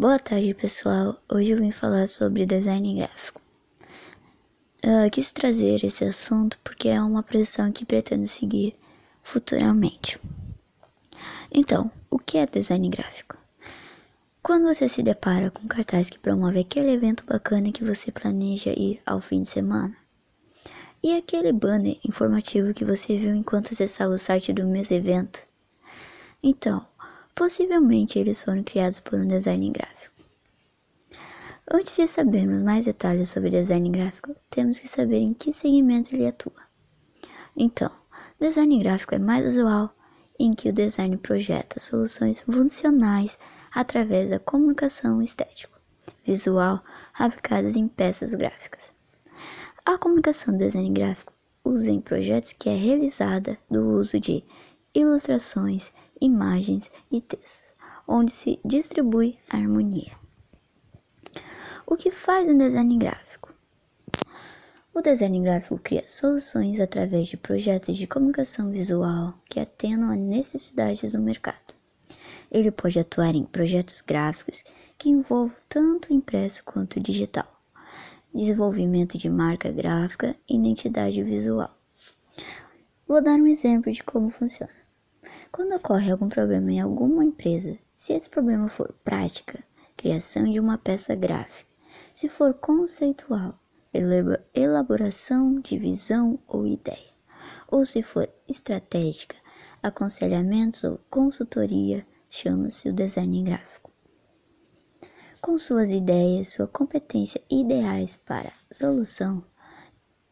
Boa tarde, pessoal. Hoje eu vim falar sobre design gráfico. Uh, quis trazer esse assunto porque é uma profissão que pretendo seguir futuramente. Então, o que é design gráfico? Quando você se depara com cartaz que promove aquele evento bacana que você planeja ir ao fim de semana, e aquele banner informativo que você viu enquanto acessava o site do mesmo evento, então, possivelmente eles foram criados por um design gráfico. Antes de sabermos mais detalhes sobre design gráfico, temos que saber em que segmento ele atua. Então, design gráfico é mais usual em que o design projeta soluções funcionais através da comunicação estética visual aplicadas em peças gráficas. A comunicação do design gráfico usa em projetos que é realizada do uso de ilustrações, imagens e textos, onde se distribui a harmonia. O que faz um design gráfico? O design gráfico cria soluções através de projetos de comunicação visual que atendam a necessidades do mercado. Ele pode atuar em projetos gráficos que envolvam tanto impresso quanto digital, desenvolvimento de marca gráfica e identidade visual. Vou dar um exemplo de como funciona. Quando ocorre algum problema em alguma empresa, se esse problema for prática, criação de uma peça gráfica, se for conceitual, elaboração de visão ou ideia, ou se for estratégica, aconselhamentos ou consultoria, chama-se o design gráfico. Com suas ideias, sua competência ideais para solução,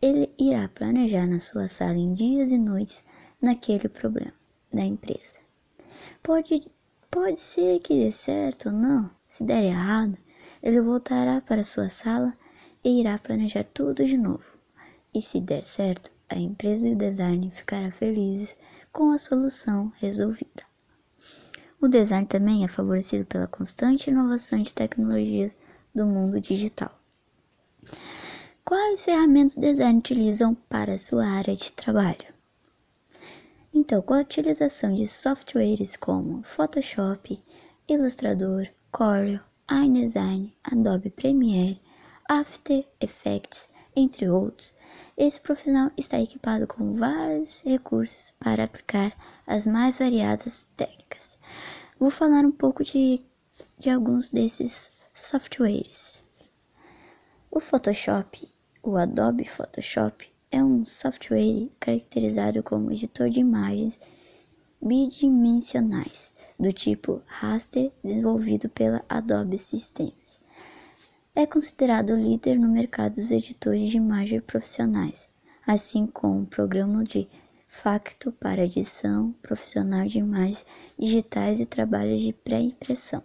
ele irá planejar na sua sala em dias e noites naquele problema da empresa. Pode, pode ser que dê certo ou não. Se der errado, ele voltará para sua sala e irá planejar tudo de novo. E se der certo, a empresa e o design ficarão felizes com a solução resolvida. O design também é favorecido pela constante inovação de tecnologias do mundo digital. Quais ferramentas design utilizam para sua área de trabalho? Então, com a utilização de softwares como Photoshop, Illustrator, Corel, InDesign, Adobe Premiere, After Effects, entre outros, esse profissional está equipado com vários recursos para aplicar as mais variadas técnicas. Vou falar um pouco de, de alguns desses softwares. O Photoshop, o Adobe Photoshop, é um software caracterizado como editor de imagens bidimensionais do tipo raster desenvolvido pela Adobe Systems. É considerado líder no mercado dos editores de imagem profissionais, assim como o programa de facto para edição profissional de imagens digitais e trabalhos de pré-impressão.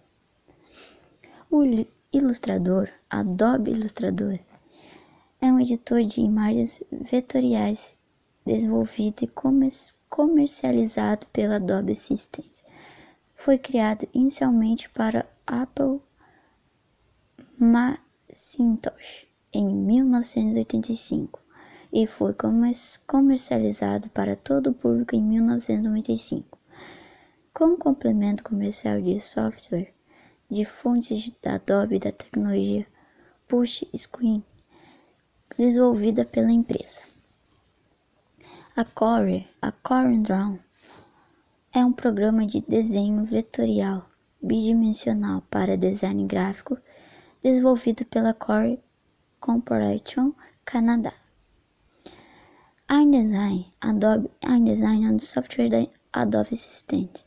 O ilustrador, Adobe Illustrator, é um editor de imagens vetoriais desenvolvido e comercializado pela Adobe Systems. Foi criado inicialmente para Apple Macintosh em 1985 e foi comercializado para todo o público em 1995. Como complemento comercial de software de fontes da Adobe da tecnologia Push Screen, desenvolvida pela empresa. A Core, a CorelDRAW, é um programa de desenho vetorial bidimensional para design gráfico desenvolvido pela Core Corporation Canadá. InDesign, Adobe InDesign é um software da Adobe Systems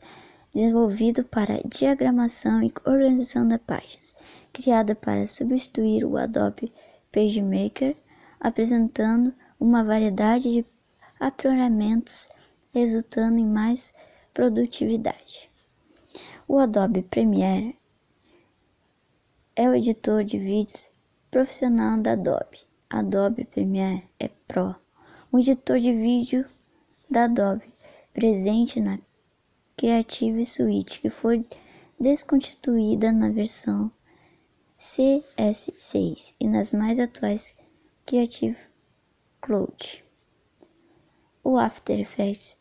desenvolvido para diagramação e organização de páginas, criado para substituir o Adobe PageMaker, apresentando uma variedade de aprimoramentos, resultando em mais produtividade. O Adobe Premiere é o editor de vídeos profissional da Adobe. Adobe Premiere é Pro, um editor de vídeo da Adobe presente na Creative Suite que foi desconstituída na versão CS6 e nas mais atuais Creative Cloud. O After Effects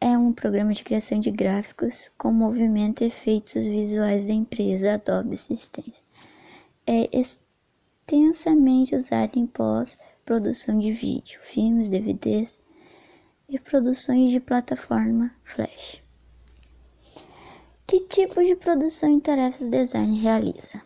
é um programa de criação de gráficos com movimento e efeitos visuais da empresa Adobe Systems. É extensamente usado em pós-produção de vídeo, filmes, DVDs e produções de plataforma Flash. Que tipo de produção em tarefas design realiza?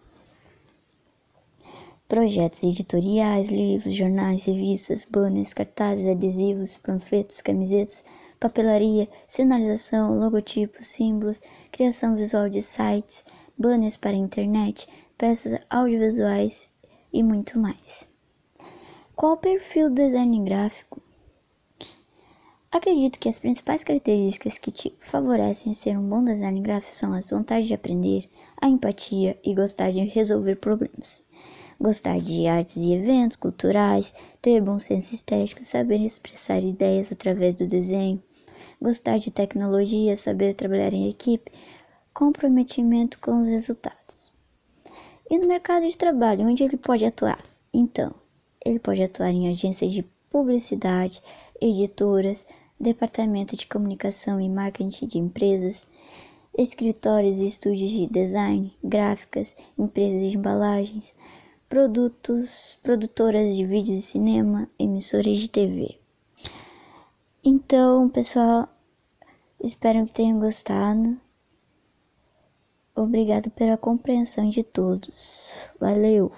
Projetos editoriais, livros, jornais, revistas, banners, cartazes, adesivos, panfletos, camisetas, papelaria, sinalização, logotipos, símbolos, criação visual de sites, banners para internet, peças audiovisuais e muito mais. Qual o perfil do design gráfico? Acredito que as principais características que te favorecem ser um bom design gráfico são as vontade de aprender, a empatia e gostar de resolver problemas. Gostar de artes e eventos culturais, ter bom senso estético, saber expressar ideias através do desenho, gostar de tecnologia, saber trabalhar em equipe, comprometimento com os resultados. E no mercado de trabalho, onde ele pode atuar? Então, ele pode atuar em agências de publicidade, editoras, departamento de comunicação e marketing de empresas, escritórios e estúdios de design, gráficas, empresas de embalagens, produtos, produtoras de vídeos e cinema, emissoras de TV. Então, pessoal, espero que tenham gostado. Obrigado pela compreensão de todos. Valeu!